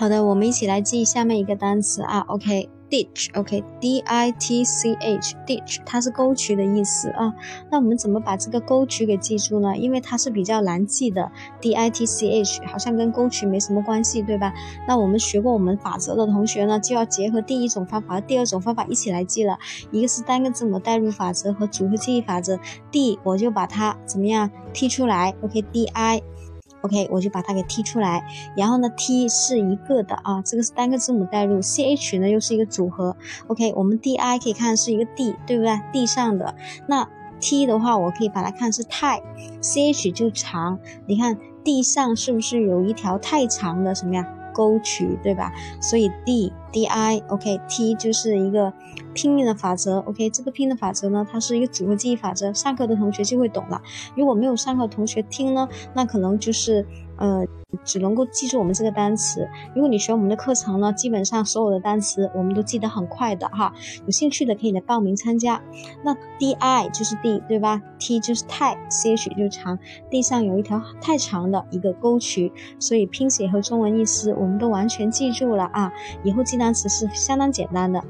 好的，我们一起来记下面一个单词啊，OK。ditch，OK，D I T C H，ditch，它是沟渠的意思啊。那我们怎么把这个沟渠给记住呢？因为它是比较难记的，D I T C H 好像跟沟渠没什么关系，对吧？那我们学过我们法则的同学呢，就要结合第一种方法和第二种方法一起来记了。一个是单个字母代入法则和组合记忆法则，D 我就把它怎么样踢出来，OK，D I。OK，我就把它给踢出来，然后呢，T 是一个的啊，这个是单个字母代入，CH 呢又是一个组合。OK，我们 DI 可以看是一个 D，对不对？地上的那 T 的话，我可以把它看是太，CH 就长，你看地上是不是有一条太长的什么呀？沟渠对吧？所以 D D I OK T 就是一个拼音的法则。OK，这个拼音的法则呢，它是一个组合记忆法则。上课的同学就会懂了。如果没有上课同学听呢，那可能就是呃。只能够记住我们这个单词。如果你学我们的课程呢，基本上所有的单词我们都记得很快的哈。有兴趣的可以来报名参加。那 D I 就是 D 对吧？T 就是太，C H 就是长。地上有一条太长的一个沟渠，所以拼写和中文意思我们都完全记住了啊。以后记单词是相当简单的。